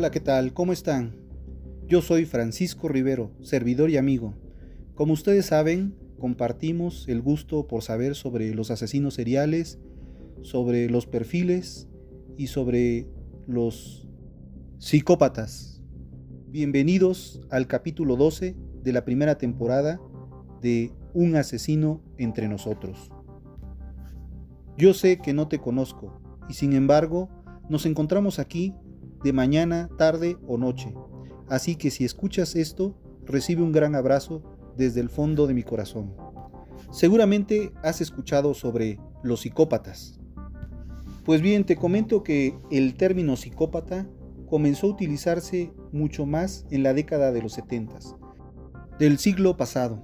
Hola, ¿qué tal? ¿Cómo están? Yo soy Francisco Rivero, servidor y amigo. Como ustedes saben, compartimos el gusto por saber sobre los asesinos seriales, sobre los perfiles y sobre los psicópatas. Bienvenidos al capítulo 12 de la primera temporada de Un asesino entre nosotros. Yo sé que no te conozco y sin embargo nos encontramos aquí de mañana, tarde o noche. Así que si escuchas esto, recibe un gran abrazo desde el fondo de mi corazón. Seguramente has escuchado sobre los psicópatas. Pues bien, te comento que el término psicópata comenzó a utilizarse mucho más en la década de los 70 del siglo pasado.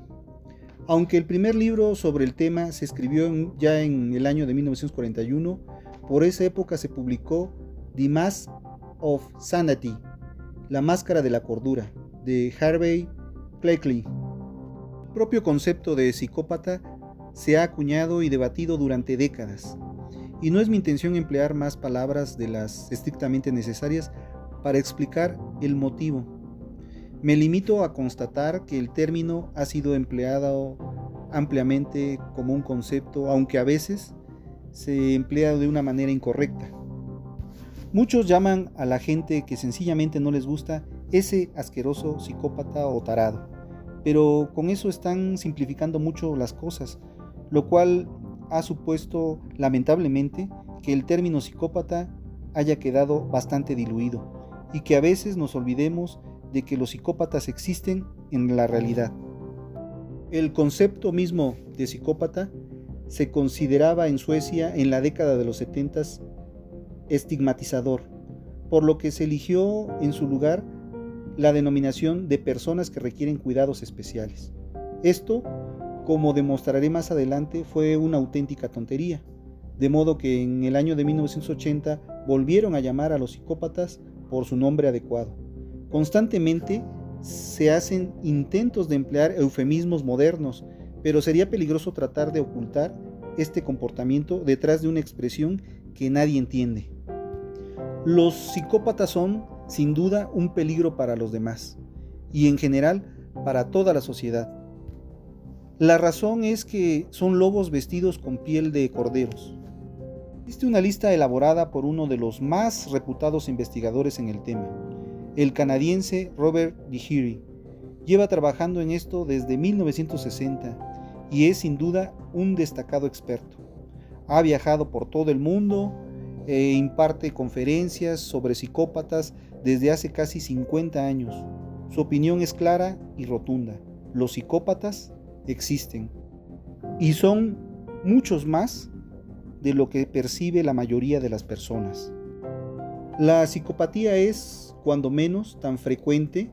Aunque el primer libro sobre el tema se escribió ya en el año de 1941, por esa época se publicó Mask of Sanity, La Máscara de la Cordura, de Harvey Cleckley. El propio concepto de psicópata se ha acuñado y debatido durante décadas, y no es mi intención emplear más palabras de las estrictamente necesarias para explicar el motivo. Me limito a constatar que el término ha sido empleado ampliamente como un concepto, aunque a veces se emplea de una manera incorrecta. Muchos llaman a la gente que sencillamente no les gusta ese asqueroso psicópata o tarado, pero con eso están simplificando mucho las cosas, lo cual ha supuesto lamentablemente que el término psicópata haya quedado bastante diluido y que a veces nos olvidemos de que los psicópatas existen en la realidad. El concepto mismo de psicópata se consideraba en Suecia en la década de los 70 estigmatizador, por lo que se eligió en su lugar la denominación de personas que requieren cuidados especiales. Esto, como demostraré más adelante, fue una auténtica tontería, de modo que en el año de 1980 volvieron a llamar a los psicópatas por su nombre adecuado. Constantemente se hacen intentos de emplear eufemismos modernos pero sería peligroso tratar de ocultar este comportamiento detrás de una expresión que nadie entiende. Los psicópatas son, sin duda, un peligro para los demás y en general para toda la sociedad. La razón es que son lobos vestidos con piel de corderos. Existe una lista elaborada por uno de los más reputados investigadores en el tema, el canadiense Robert DeHeery. Lleva trabajando en esto desde 1960 y es sin duda un destacado experto. Ha viajado por todo el mundo e imparte conferencias sobre psicópatas desde hace casi 50 años. Su opinión es clara y rotunda. Los psicópatas existen y son muchos más de lo que percibe la mayoría de las personas. La psicopatía es, cuando menos, tan frecuente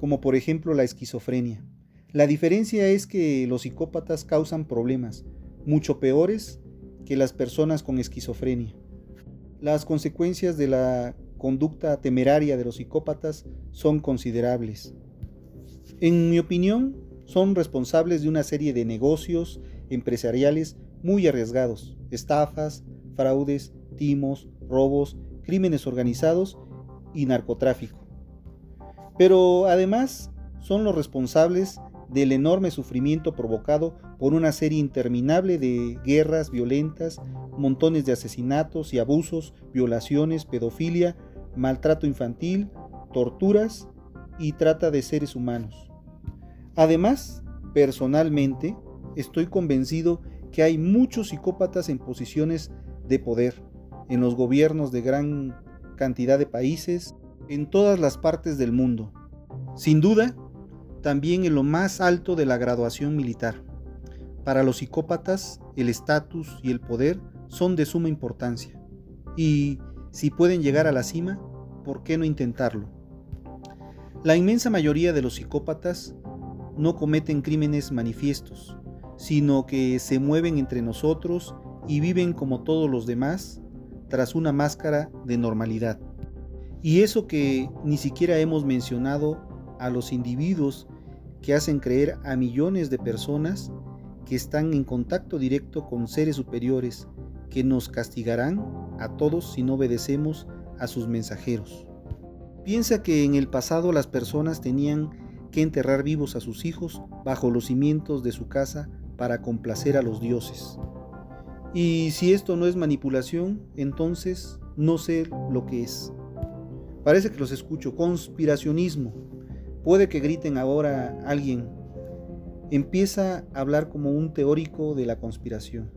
como por ejemplo la esquizofrenia. La diferencia es que los psicópatas causan problemas mucho peores que las personas con esquizofrenia. Las consecuencias de la conducta temeraria de los psicópatas son considerables. En mi opinión, son responsables de una serie de negocios empresariales muy arriesgados, estafas, fraudes, timos, robos, crímenes organizados y narcotráfico. Pero además son los responsables del enorme sufrimiento provocado por una serie interminable de guerras violentas, montones de asesinatos y abusos, violaciones, pedofilia, maltrato infantil, torturas y trata de seres humanos. Además, personalmente, estoy convencido que hay muchos psicópatas en posiciones de poder, en los gobiernos de gran cantidad de países, en todas las partes del mundo. Sin duda, también en lo más alto de la graduación militar. Para los psicópatas, el estatus y el poder son de suma importancia. Y si pueden llegar a la cima, ¿por qué no intentarlo? La inmensa mayoría de los psicópatas no cometen crímenes manifiestos, sino que se mueven entre nosotros y viven como todos los demás tras una máscara de normalidad. Y eso que ni siquiera hemos mencionado a los individuos que hacen creer a millones de personas que están en contacto directo con seres superiores que nos castigarán a todos si no obedecemos a sus mensajeros. Piensa que en el pasado las personas tenían que enterrar vivos a sus hijos bajo los cimientos de su casa para complacer a los dioses. Y si esto no es manipulación, entonces no sé lo que es. Parece que los escucho. Conspiracionismo. Puede que griten ahora alguien. Empieza a hablar como un teórico de la conspiración.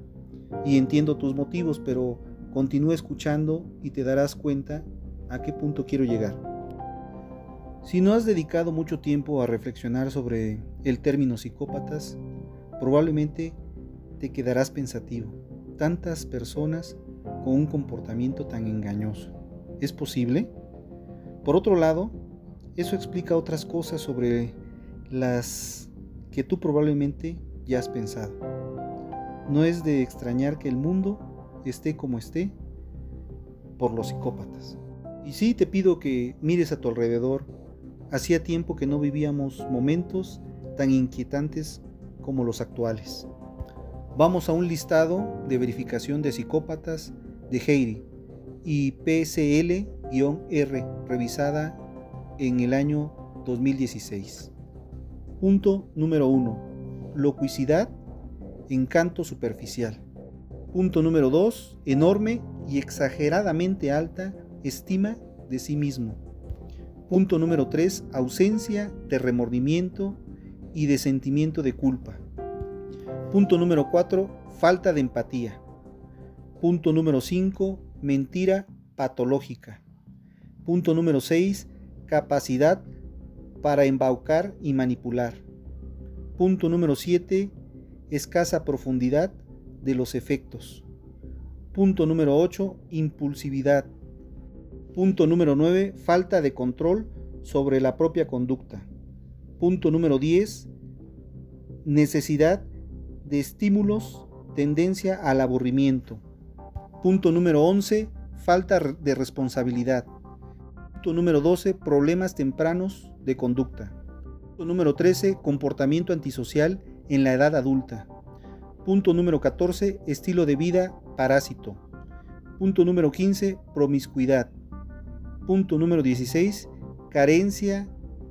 Y entiendo tus motivos, pero continúa escuchando y te darás cuenta a qué punto quiero llegar. Si no has dedicado mucho tiempo a reflexionar sobre el término psicópatas, probablemente te quedarás pensativo. Tantas personas con un comportamiento tan engañoso. ¿Es posible? Por otro lado, eso explica otras cosas sobre las que tú probablemente ya has pensado. No es de extrañar que el mundo esté como esté por los psicópatas. Y sí te pido que mires a tu alrededor. Hacía tiempo que no vivíamos momentos tan inquietantes como los actuales. Vamos a un listado de verificación de psicópatas de Heidi y PSL-R, revisada en el año 2016. Punto número 1. Locuicidad, encanto superficial. Punto número 2. Enorme y exageradamente alta estima de sí mismo. Punto número 3. Ausencia de remordimiento y de sentimiento de culpa. Punto número 4. Falta de empatía. Punto número 5. Mentira patológica. Punto número 6. Capacidad para embaucar y manipular. Punto número 7. Escasa profundidad de los efectos. Punto número 8. Impulsividad. Punto número 9. Falta de control sobre la propia conducta. Punto número 10. Necesidad de estímulos, tendencia al aburrimiento. Punto número 11, falta de responsabilidad. Punto número 12, problemas tempranos de conducta. Punto número 13, comportamiento antisocial en la edad adulta. Punto número 14, estilo de vida parásito. Punto número 15, promiscuidad. Punto número 16, carencia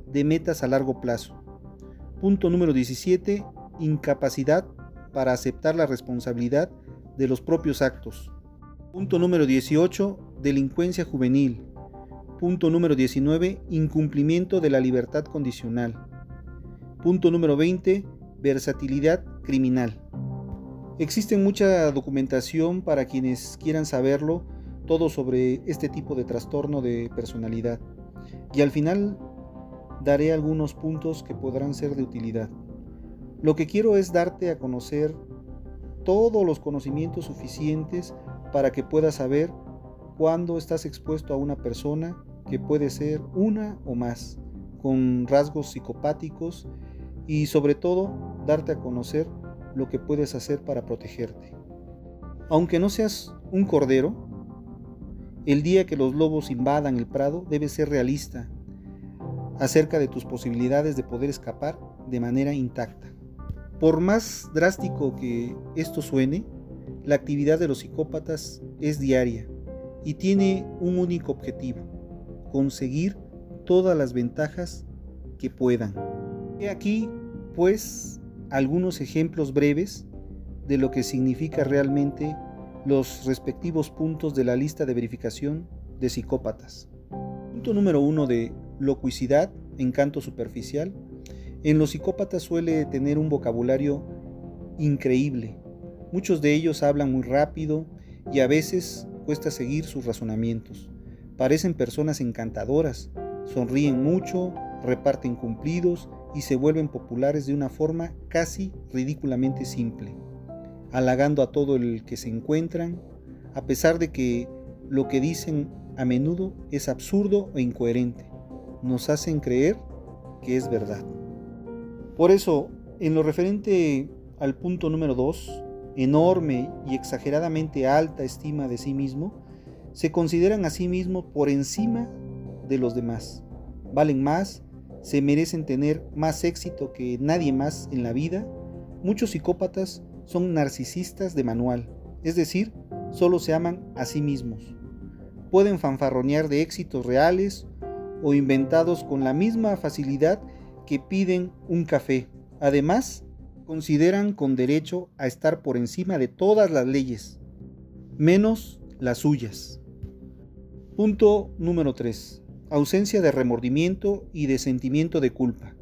de metas a largo plazo. Punto número 17, incapacidad para aceptar la responsabilidad de los propios actos. Punto número 18. Delincuencia juvenil. Punto número 19. Incumplimiento de la libertad condicional. Punto número 20. Versatilidad criminal. Existe mucha documentación para quienes quieran saberlo, todo sobre este tipo de trastorno de personalidad. Y al final daré algunos puntos que podrán ser de utilidad. Lo que quiero es darte a conocer todos los conocimientos suficientes para que puedas saber cuándo estás expuesto a una persona que puede ser una o más, con rasgos psicopáticos y sobre todo darte a conocer lo que puedes hacer para protegerte. Aunque no seas un cordero, el día que los lobos invadan el prado debes ser realista acerca de tus posibilidades de poder escapar de manera intacta. Por más drástico que esto suene, la actividad de los psicópatas es diaria y tiene un único objetivo, conseguir todas las ventajas que puedan. He aquí, pues, algunos ejemplos breves de lo que significa realmente los respectivos puntos de la lista de verificación de psicópatas. Punto número uno de locuicidad, encanto superficial. En los psicópatas suele tener un vocabulario increíble, Muchos de ellos hablan muy rápido y a veces cuesta seguir sus razonamientos. Parecen personas encantadoras, sonríen mucho, reparten cumplidos y se vuelven populares de una forma casi ridículamente simple, halagando a todo el que se encuentran, a pesar de que lo que dicen a menudo es absurdo e incoherente. Nos hacen creer que es verdad. Por eso, en lo referente al punto número 2, enorme y exageradamente alta estima de sí mismo, se consideran a sí mismos por encima de los demás. Valen más, se merecen tener más éxito que nadie más en la vida. Muchos psicópatas son narcisistas de manual, es decir, solo se aman a sí mismos. Pueden fanfarronear de éxitos reales o inventados con la misma facilidad que piden un café. Además, consideran con derecho a estar por encima de todas las leyes, menos las suyas. Punto número 3. Ausencia de remordimiento y de sentimiento de culpa.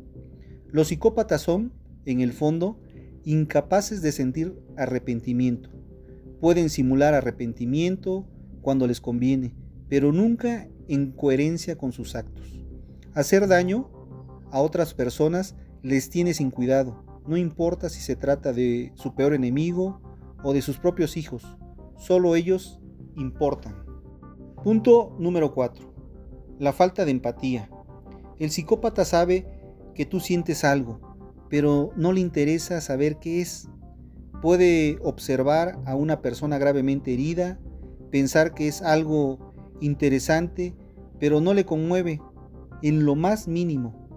Los psicópatas son, en el fondo, incapaces de sentir arrepentimiento. Pueden simular arrepentimiento cuando les conviene, pero nunca en coherencia con sus actos. Hacer daño a otras personas les tiene sin cuidado, no importa si se trata de su peor enemigo o de sus propios hijos, solo ellos importan. Punto número 4. La falta de empatía. El psicópata sabe que tú sientes algo, pero no le interesa saber qué es. Puede observar a una persona gravemente herida, pensar que es algo interesante, pero no le conmueve en lo más mínimo.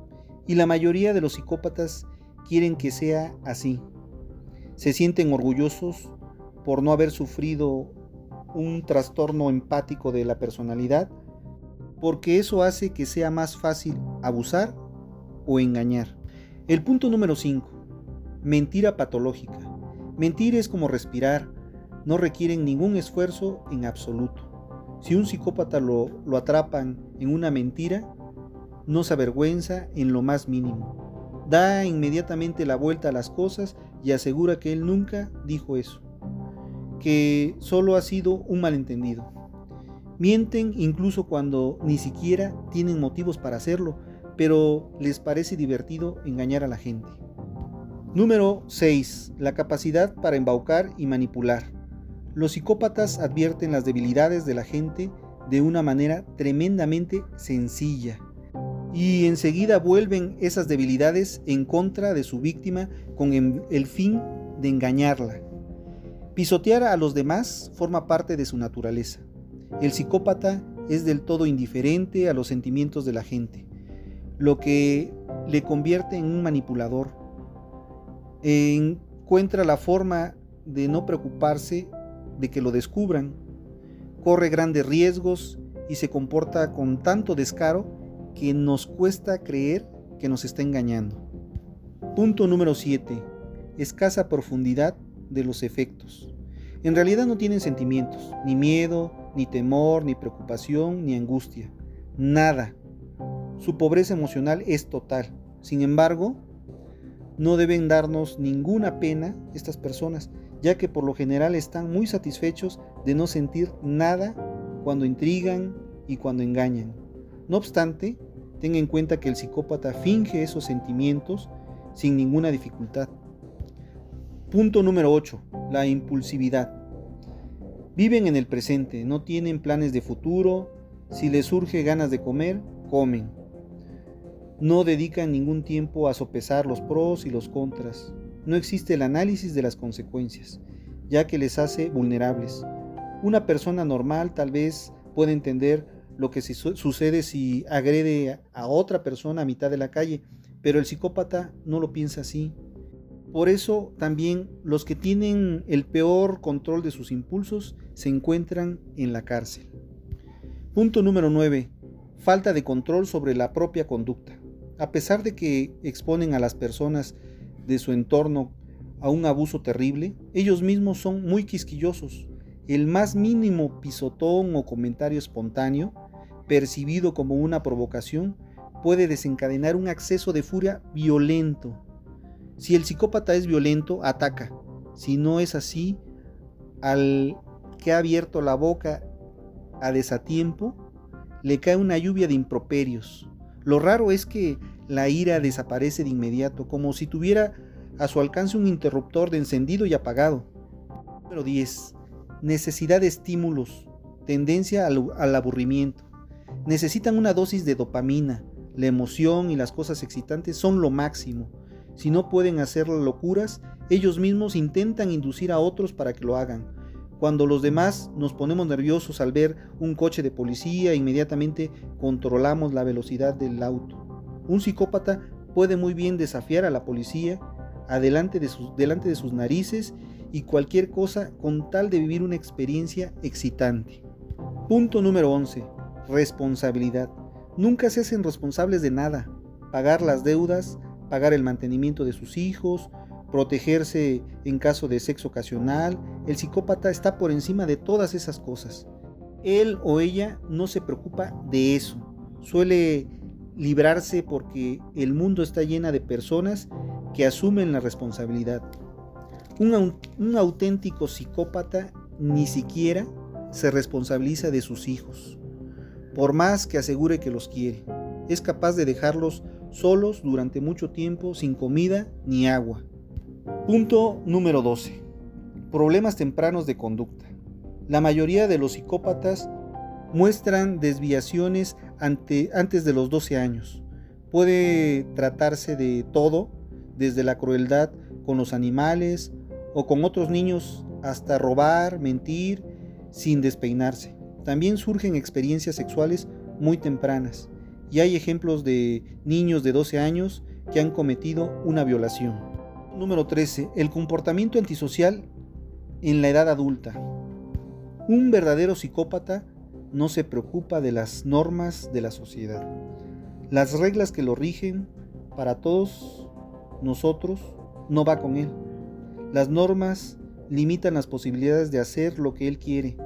Y la mayoría de los psicópatas quieren que sea así. Se sienten orgullosos por no haber sufrido un trastorno empático de la personalidad, porque eso hace que sea más fácil abusar o engañar. El punto número 5. Mentira patológica. Mentir es como respirar, no requieren ningún esfuerzo en absoluto. Si un psicópata lo, lo atrapan en una mentira, no se avergüenza en lo más mínimo. Da inmediatamente la vuelta a las cosas y asegura que él nunca dijo eso, que solo ha sido un malentendido. Mienten incluso cuando ni siquiera tienen motivos para hacerlo, pero les parece divertido engañar a la gente. Número 6. La capacidad para embaucar y manipular. Los psicópatas advierten las debilidades de la gente de una manera tremendamente sencilla y enseguida vuelven esas debilidades en contra de su víctima con el fin de engañarla. Pisotear a los demás forma parte de su naturaleza. El psicópata es del todo indiferente a los sentimientos de la gente, lo que le convierte en un manipulador. Encuentra la forma de no preocuparse de que lo descubran, corre grandes riesgos y se comporta con tanto descaro que nos cuesta creer que nos está engañando. Punto número 7. Escasa profundidad de los efectos. En realidad no tienen sentimientos, ni miedo, ni temor, ni preocupación, ni angustia. Nada. Su pobreza emocional es total. Sin embargo, no deben darnos ninguna pena estas personas, ya que por lo general están muy satisfechos de no sentir nada cuando intrigan y cuando engañan. No obstante, ten en cuenta que el psicópata finge esos sentimientos sin ninguna dificultad. Punto número 8. La impulsividad. Viven en el presente, no tienen planes de futuro, si les surge ganas de comer, comen. No dedican ningún tiempo a sopesar los pros y los contras. No existe el análisis de las consecuencias, ya que les hace vulnerables. Una persona normal tal vez puede entender lo que sucede si agrede a otra persona a mitad de la calle, pero el psicópata no lo piensa así. Por eso también los que tienen el peor control de sus impulsos se encuentran en la cárcel. Punto número 9. Falta de control sobre la propia conducta. A pesar de que exponen a las personas de su entorno a un abuso terrible, ellos mismos son muy quisquillosos. El más mínimo pisotón o comentario espontáneo percibido como una provocación, puede desencadenar un acceso de furia violento. Si el psicópata es violento, ataca. Si no es así, al que ha abierto la boca a desatiempo, le cae una lluvia de improperios. Lo raro es que la ira desaparece de inmediato, como si tuviera a su alcance un interruptor de encendido y apagado. Número 10. Necesidad de estímulos, tendencia al, al aburrimiento. Necesitan una dosis de dopamina. La emoción y las cosas excitantes son lo máximo. Si no pueden hacer locuras, ellos mismos intentan inducir a otros para que lo hagan. Cuando los demás nos ponemos nerviosos al ver un coche de policía, inmediatamente controlamos la velocidad del auto. Un psicópata puede muy bien desafiar a la policía adelante delante de sus narices y cualquier cosa con tal de vivir una experiencia excitante. Punto número 11 responsabilidad. Nunca se hacen responsables de nada. Pagar las deudas, pagar el mantenimiento de sus hijos, protegerse en caso de sexo ocasional. El psicópata está por encima de todas esas cosas. Él o ella no se preocupa de eso. Suele librarse porque el mundo está llena de personas que asumen la responsabilidad. Un, un, auténtico psicópata ni siquiera se responsabiliza de sus hijos, por más que asegure que los quiere. Es capaz de dejarlos solos durante mucho tiempo sin comida ni agua. Punto número 12. Problemas tempranos de conducta. La mayoría de los psicópatas muestran desviaciones ante, antes de los 12 años. Puede tratarse de todo, desde la crueldad con los animales o con otros niños hasta robar, mentir, sin despeinarse. También surgen experiencias sexuales muy tempranas y hay ejemplos de niños de 12 años que han cometido una violación. Número 13. El comportamiento antisocial en la edad adulta. Un verdadero psicópata no se preocupa de las normas de la sociedad. Las reglas que lo rigen para todos nosotros no va con él. Las normas limitan las posibilidades de hacer lo que él quiere.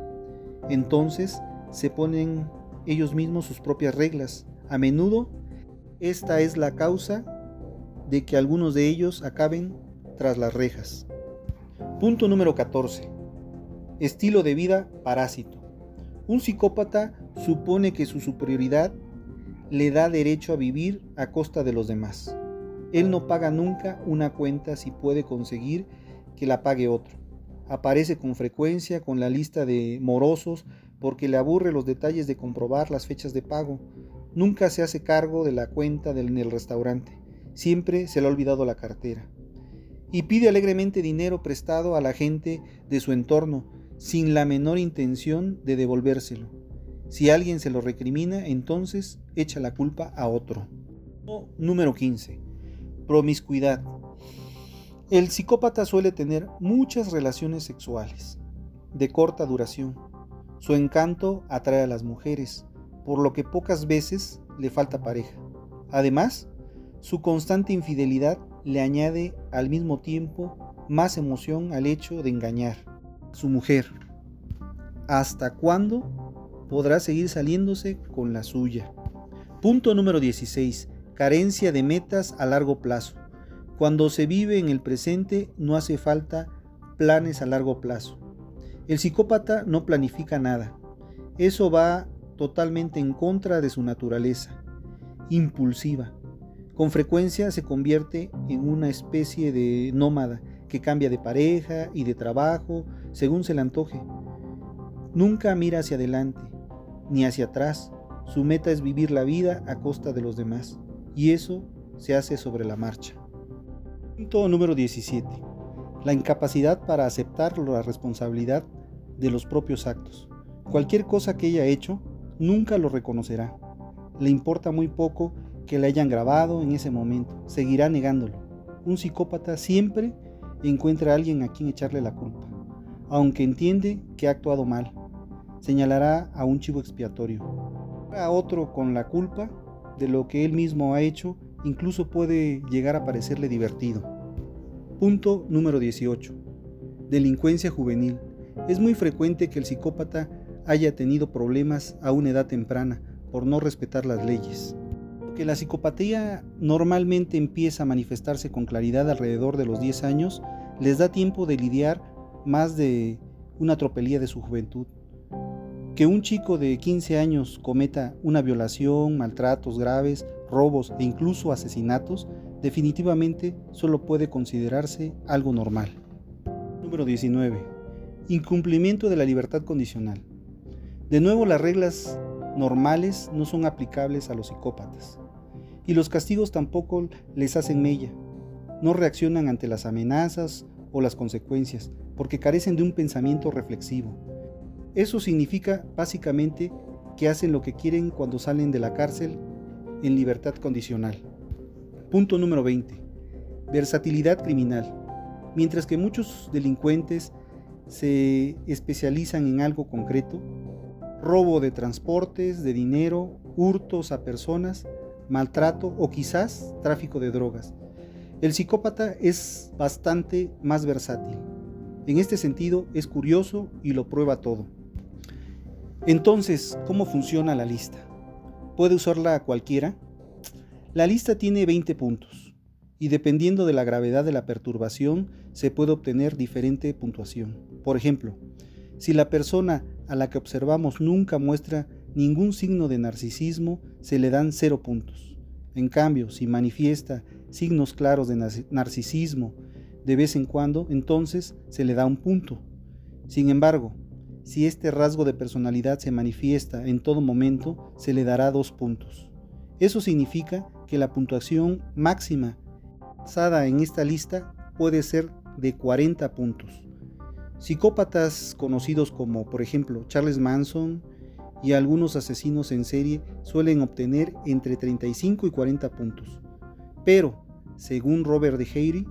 Entonces se ponen ellos mismos sus propias reglas. A menudo esta es la causa de que algunos de ellos acaben tras las rejas. Punto número 14. Estilo de vida parásito. Un psicópata supone que su superioridad le da derecho a vivir a costa de los demás. Él no paga nunca una cuenta si puede conseguir que la pague otro. Aparece con frecuencia con la lista de morosos porque le aburre los detalles de comprobar las fechas de pago. Nunca se hace cargo de la cuenta en el restaurante. Siempre se le ha olvidado la cartera. Y pide alegremente dinero prestado a la gente de su entorno sin la menor intención de devolvérselo. Si alguien se lo recrimina, entonces echa la culpa a otro. Número 15. Promiscuidad. El psicópata suele tener muchas relaciones sexuales, de corta duración. Su encanto atrae a las mujeres, por lo que pocas veces le falta pareja. Además, su constante infidelidad le añade al mismo tiempo más emoción al hecho de engañar su mujer. ¿Hasta cuándo podrá seguir saliéndose con la suya? Punto número 16. Carencia de metas a largo plazo. Cuando se vive en el presente no hace falta planes a largo plazo. El psicópata no planifica nada. Eso va totalmente en contra de su naturaleza, impulsiva. Con frecuencia se convierte en una especie de nómada que cambia de pareja y de trabajo según se le antoje. Nunca mira hacia adelante ni hacia atrás. Su meta es vivir la vida a costa de los demás. Y eso se hace sobre la marcha. Punto número 17. La incapacidad para aceptar la responsabilidad de los propios actos. Cualquier cosa que haya hecho, nunca lo reconocerá. Le importa muy poco que le hayan grabado en ese momento. Seguirá negándolo. Un psicópata siempre encuentra a alguien a quien echarle la culpa, aunque entiende que ha actuado mal. Señalará a un chivo expiatorio. A otro con la culpa de lo que él mismo ha hecho, incluso puede llegar a parecerle divertido. Punto número 18. Delincuencia juvenil. Es muy frecuente que el psicópata haya tenido problemas a una edad temprana por no respetar las leyes que la psicopatía normalmente empieza a manifestarse con claridad alrededor de los 10 años, les da tiempo de lidiar más de una tropelía de su juventud. Que un chico de 15 años cometa una violación, maltratos graves, robos e incluso asesinatos, definitivamente solo puede considerarse algo normal. Número 19. Incumplimiento de la libertad condicional. De nuevo, las reglas normales no son aplicables a los psicópatas y los castigos tampoco les hacen mella. No reaccionan ante las amenazas o las consecuencias porque carecen de un pensamiento reflexivo. Eso significa básicamente que hacen lo que quieren cuando salen de la cárcel en libertad condicional. Punto número 20. Versatilidad criminal. Mientras que muchos delincuentes se especializan en algo concreto, robo de transportes, de dinero hurtos a personas, maltrato o quizás tráfico de drogas. El psicópata es bastante más versátil. En este sentido es curioso y lo prueba todo. Entonces, ¿cómo funciona la lista? ¿Puede usarla cualquiera? La lista tiene 20 puntos y dependiendo de la gravedad de la perturbación se puede obtener diferente puntuación. Por ejemplo, si la persona a la que observamos nunca muestra ningún signo de narcisismo, se le dan 0 puntos. En cambio, si manifiesta signos claros de narcisismo de vez en cuando, entonces se le da un punto. Sin embargo, si este rasgo de personalidad se manifiesta en todo momento, se le dará dos puntos. Eso significa que la puntuación máxima basada en esta lista puede ser de 40 puntos. Psicópatas conocidos como, por ejemplo, Charles Manson y algunos asesinos en serie suelen obtener entre 35 y 40 puntos. Pero, según Robert de Heiry,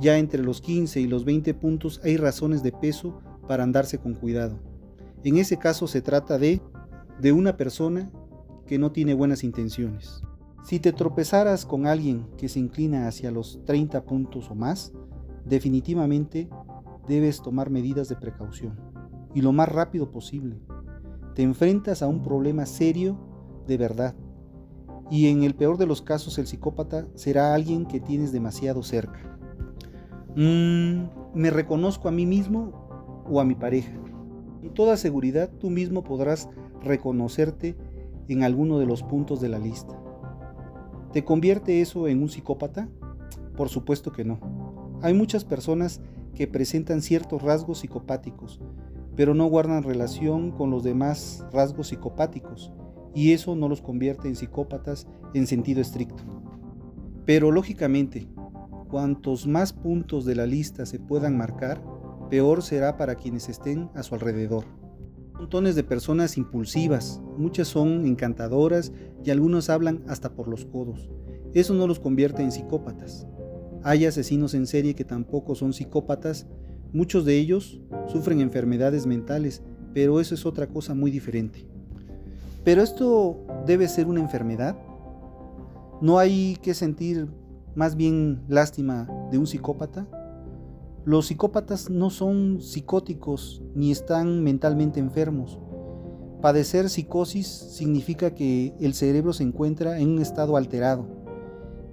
ya entre los 15 y los 20 puntos hay razones de peso para andarse con cuidado. En ese caso se trata de de una persona que no tiene buenas intenciones. Si te tropezaras con alguien que se inclina hacia los 30 puntos o más, definitivamente debes tomar medidas de precaución y lo más rápido posible. Te enfrentas a un problema serio de verdad y en el peor de los casos el psicópata será alguien que tienes demasiado cerca. Mm, ¿Me reconozco a mí mismo o a mi pareja? Con toda seguridad tú mismo podrás reconocerte en alguno de los puntos de la lista. ¿Te convierte eso en un psicópata? Por supuesto que no. Hay muchas personas que presentan ciertos rasgos psicopáticos, pero no guardan relación con los demás rasgos psicopáticos y eso no los convierte en psicópatas en sentido estricto. Pero lógicamente, cuantos más puntos de la lista se puedan marcar, peor será para quienes estén a su alrededor. Montones de personas impulsivas, muchas son encantadoras y algunos hablan hasta por los codos. Eso no los convierte en psicópatas. Hay asesinos en serie que tampoco son psicópatas, muchos de ellos sufren enfermedades mentales, pero eso es otra cosa muy diferente. Pero esto debe ser una enfermedad. No hay que sentir más bien lástima de un psicópata. Los psicópatas no son psicóticos ni están mentalmente enfermos. Padecer psicosis significa que el cerebro se encuentra en un estado alterado.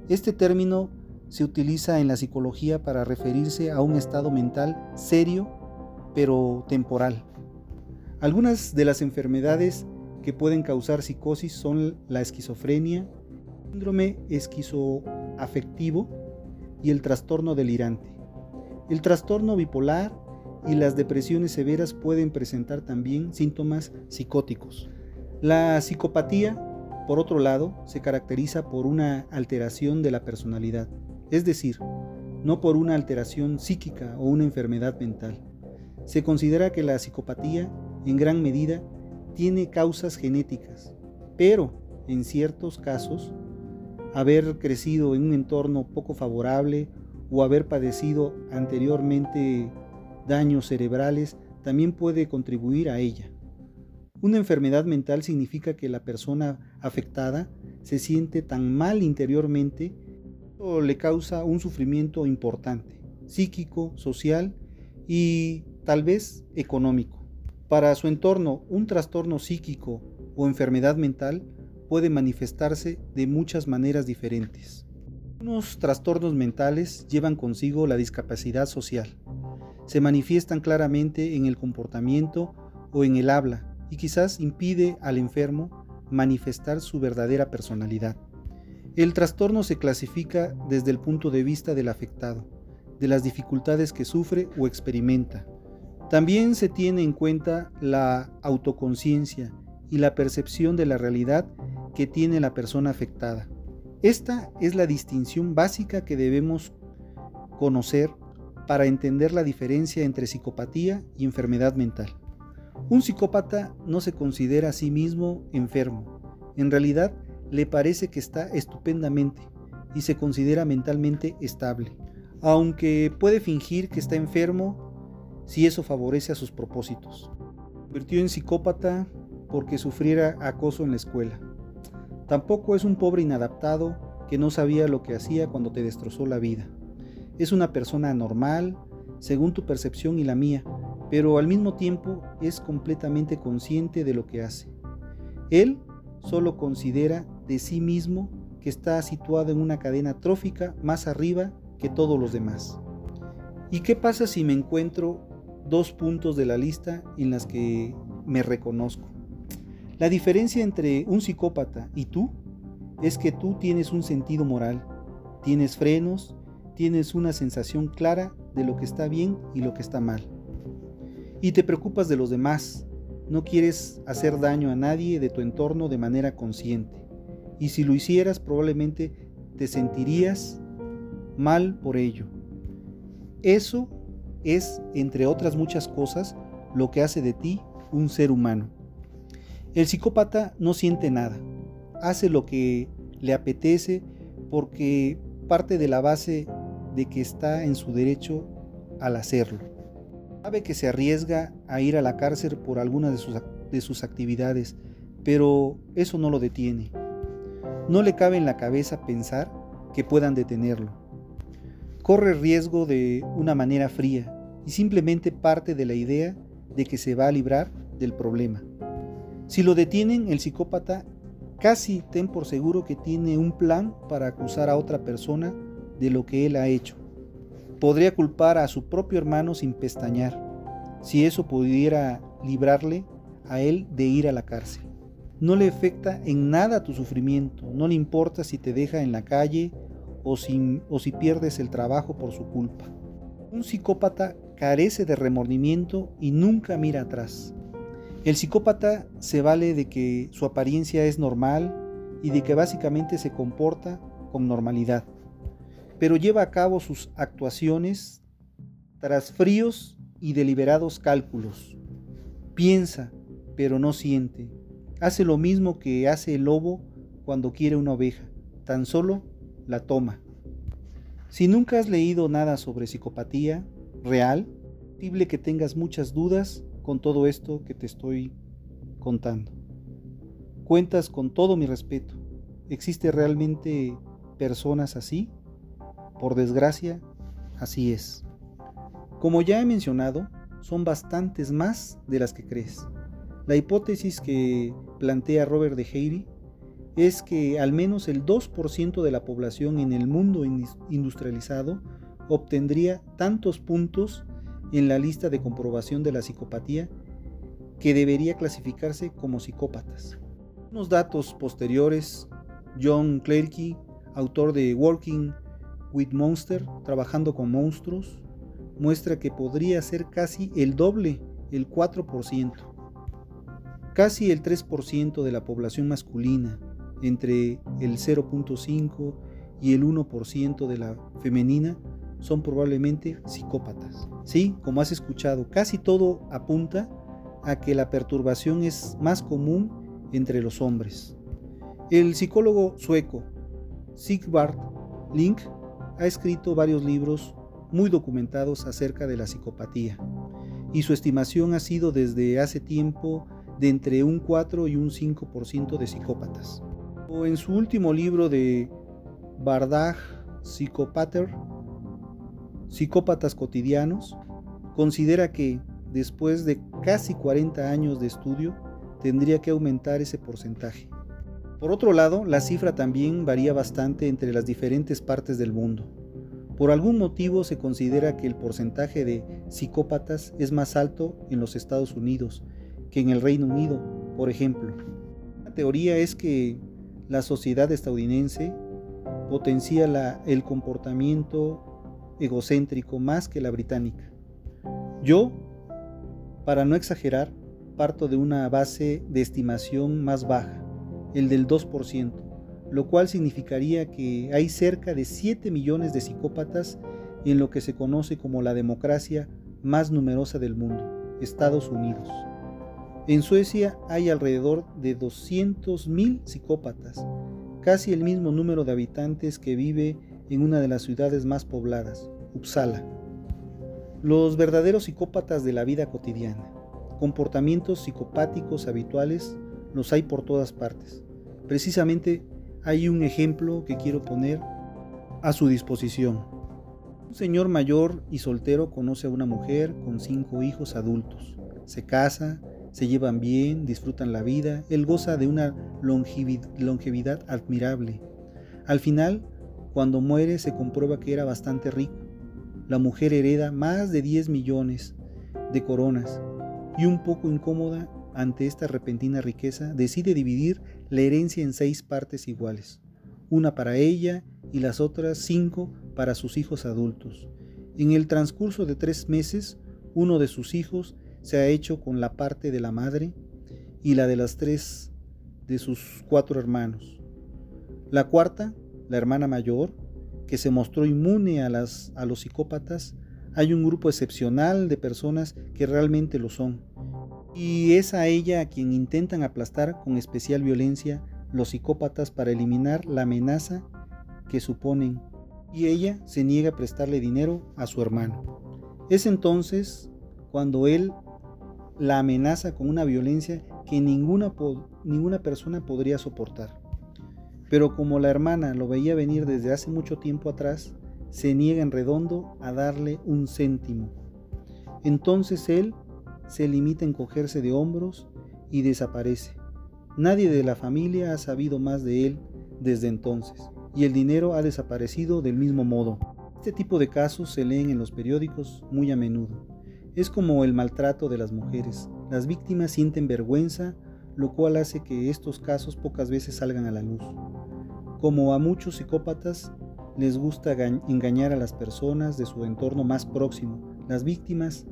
Este término se utiliza en la psicología para referirse a un estado mental serio pero temporal. Algunas de las enfermedades que pueden causar psicosis son la esquizofrenia, síndrome esquizoafectivo y el trastorno delirante. El trastorno bipolar y las depresiones severas pueden presentar también síntomas psicóticos. La psicopatía, por otro lado, se caracteriza por una alteración de la personalidad, es decir, no por una alteración psíquica o una enfermedad mental. Se considera que la psicopatía, en gran medida, tiene causas genéticas, pero en ciertos casos, haber crecido en un entorno poco favorable o haber padecido anteriormente daños cerebrales también puede contribuir a ella. Una enfermedad mental significa que la persona afectada se siente tan mal interiormente o le causa un sufrimiento importante, psíquico, social y tal vez económico. Para su entorno, un trastorno psíquico o enfermedad mental puede manifestarse de muchas maneras diferentes. Unos trastornos mentales llevan consigo la discapacidad social. Se manifiestan claramente en el comportamiento o en el habla y quizás impide al enfermo manifestar su verdadera personalidad. El trastorno se clasifica desde el punto de vista del afectado, de las dificultades que sufre o experimenta, también se tiene en cuenta la autoconciencia y la percepción de la realidad que tiene la persona afectada. Esta es la distinción básica que debemos conocer para entender la diferencia entre psicopatía y enfermedad mental. Un psicópata no se considera a sí mismo enfermo. En realidad, le parece que está estupendamente y se considera mentalmente estable. Aunque puede fingir que está enfermo si eso favorece a sus propósitos. Convirtió en psicópata porque sufriera acoso en la escuela. Tampoco es un pobre inadaptado que no sabía lo que hacía cuando te destrozó la vida. Es una persona normal, según tu percepción y la mía, pero al mismo tiempo es completamente consciente de lo que hace. Él solo considera de sí mismo que está situado en una cadena trófica más arriba que todos los demás. ¿Y qué pasa si me encuentro dos puntos de la lista en las que me reconozco? La diferencia entre un psicópata y tú es que tú tienes un sentido moral, tienes frenos, tienes una sensación clara de lo que está bien y lo que está mal. Y te preocupas de los demás, no quieres hacer daño a nadie de tu entorno de manera consciente. Y si lo hicieras probablemente te sentirías mal por ello. Eso es, entre otras muchas cosas, lo que hace de ti un ser humano. El psicópata no siente nada, hace lo que le apetece porque parte de la base de que está en su derecho al hacerlo. Sabe que se arriesga a ir a la cárcel por alguna de sus, de sus actividades, pero eso no lo detiene. No le cabe en la cabeza pensar que puedan detenerlo. Corre riesgo de una manera fría y simplemente parte de la idea de que se va a librar del problema. Si lo detienen, el psicópata casi ten por seguro que tiene un plan para acusar a otra persona de lo que él ha hecho. Podría culpar a su propio hermano sin pestañear, si eso pudiera librarle a él de ir a la cárcel. No le afecta en nada tu sufrimiento, no le importa si te deja en la calle o si, o si pierdes el trabajo por su culpa. Un psicópata carece de remordimiento y nunca mira atrás. El psicópata se vale de que su apariencia es normal y de que básicamente se comporta con normalidad, pero lleva a cabo sus actuaciones tras fríos y deliberados cálculos. Piensa, pero no siente. Hace lo mismo que hace el lobo cuando quiere una oveja, tan solo la toma. Si nunca has leído nada sobre psicopatía real, es posible que tengas muchas dudas con todo esto que te estoy contando. Cuentas con todo mi respeto. ¿Existe realmente personas así? Por desgracia, así es. Como ya he mencionado, son bastantes más de las que crees. La hipótesis que plantea Robert de Heiry es que al menos el 2% de la población en el mundo industrializado obtendría tantos puntos en la lista de comprobación de la psicopatía que debería clasificarse como psicópatas. Unos datos posteriores, John Clerky, autor de Working with Monster, trabajando con monstruos, muestra que podría ser casi el doble, el 4%. Casi el 3% de la población masculina, entre el 0.5 y el 1% de la femenina, son probablemente psicópatas. Sí, como has escuchado, casi todo apunta a que la perturbación es más común entre los hombres. El psicólogo sueco Sigvard Link ha escrito varios libros muy documentados acerca de la psicopatía y su estimación ha sido desde hace tiempo de entre un 4 y un 5% de psicópatas. O en su último libro de Bardaj Psychopater, psicópatas cotidianos, considera que, después de casi 40 años de estudio, tendría que aumentar ese porcentaje. Por otro lado, la cifra también varía bastante entre las diferentes partes del mundo. Por algún motivo se considera que el porcentaje de psicópatas es más alto en los Estados Unidos que en el Reino Unido, por ejemplo. La teoría es que la sociedad estadounidense potencia el comportamiento egocéntrico más que la británica. Yo, para no exagerar, parto de una base de estimación más baja, el del 2%, lo cual significaría que hay cerca de 7 millones de psicópatas en lo que se conoce como la democracia más numerosa del mundo, Estados Unidos. En Suecia hay alrededor de 200.000 psicópatas, casi el mismo número de habitantes que vive en una de las ciudades más pobladas, Uppsala. Los verdaderos psicópatas de la vida cotidiana. Comportamientos psicopáticos habituales los hay por todas partes. Precisamente hay un ejemplo que quiero poner a su disposición. Un señor mayor y soltero conoce a una mujer con cinco hijos adultos. Se casa, se llevan bien, disfrutan la vida, él goza de una longevidad admirable. Al final, cuando muere se comprueba que era bastante rico. La mujer hereda más de 10 millones de coronas y un poco incómoda ante esta repentina riqueza, decide dividir la herencia en seis partes iguales, una para ella y las otras cinco para sus hijos adultos. En el transcurso de tres meses, uno de sus hijos se ha hecho con la parte de la madre y la de las tres de sus cuatro hermanos. La cuarta, la hermana mayor, que se mostró inmune a, los psicópatas, hay un grupo excepcional de personas que realmente lo son. Y es a ella a quien intentan aplastar con especial violencia los psicópatas para eliminar la amenaza que suponen. Y ella se niega a prestarle dinero a su hermano. Es entonces cuando él la amenaza con una violencia que ninguna, ninguna persona podría soportar. Pero como la hermana lo veía venir desde hace mucho tiempo atrás, se niega en redondo a darle un céntimo. Entonces él se limita a encogerse de hombros y desaparece. Nadie de la familia ha sabido más de él desde entonces, y el dinero ha desaparecido del mismo modo. Este tipo de casos se leen en los periódicos muy a menudo. Es como el maltrato de las mujeres. Las víctimas sienten vergüenza, lo cual hace que estos casos pocas veces salgan a la luz. Como a muchos psicópatas les gusta engañar a las personas de su entorno más próximo. Las víctimas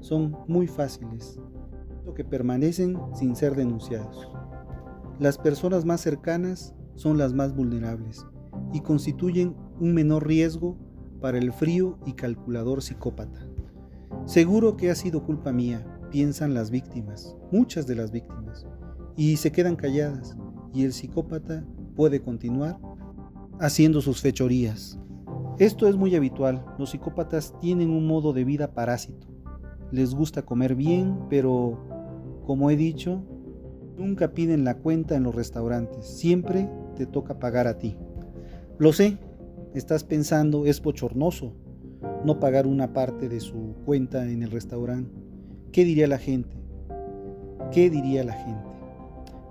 son muy fáciles, lo que permanecen sin ser denunciados. Las personas más cercanas son las más vulnerables y constituyen un menor riesgo para el frío y calculador psicópata. Seguro que ha sido culpa mía, piensan las víctimas, muchas de las víctimas, y se quedan calladas, y el psicópata puede continuar haciendo sus fechorías. Esto es muy habitual, los psicópatas tienen un modo de vida parásito. Les gusta comer bien, pero, como he dicho, nunca piden la cuenta en los restaurantes, siempre te toca pagar a ti. Lo sé, estás pensando, es bochornoso no pagar una parte de su cuenta en el restaurante. ¿Qué diría la gente? ¿Qué diría la gente?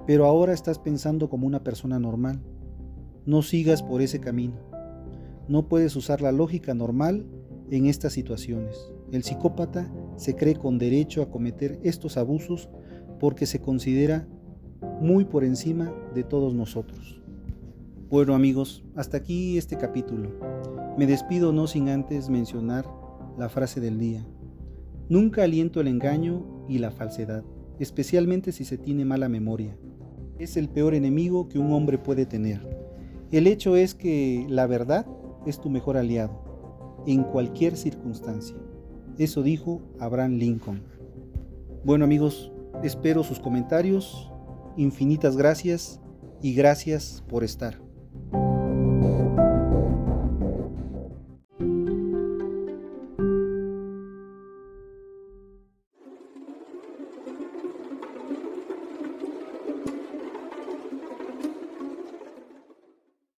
Pero ahora estás pensando como una persona normal. No sigas por ese camino. No puedes usar la lógica normal en estas situaciones. El psicópata se cree con derecho a cometer estos abusos porque se considera muy por encima de todos nosotros. Bueno amigos, hasta aquí este capítulo. Me despido no sin antes mencionar la frase del día. Nunca aliento el engaño y la falsedad, especialmente si se tiene mala memoria. Es el peor enemigo que un hombre puede tener. El hecho es que la verdad es tu mejor aliado, en cualquier circunstancia. Eso dijo Abraham Lincoln. Bueno amigos, espero sus comentarios, infinitas gracias y gracias por estar.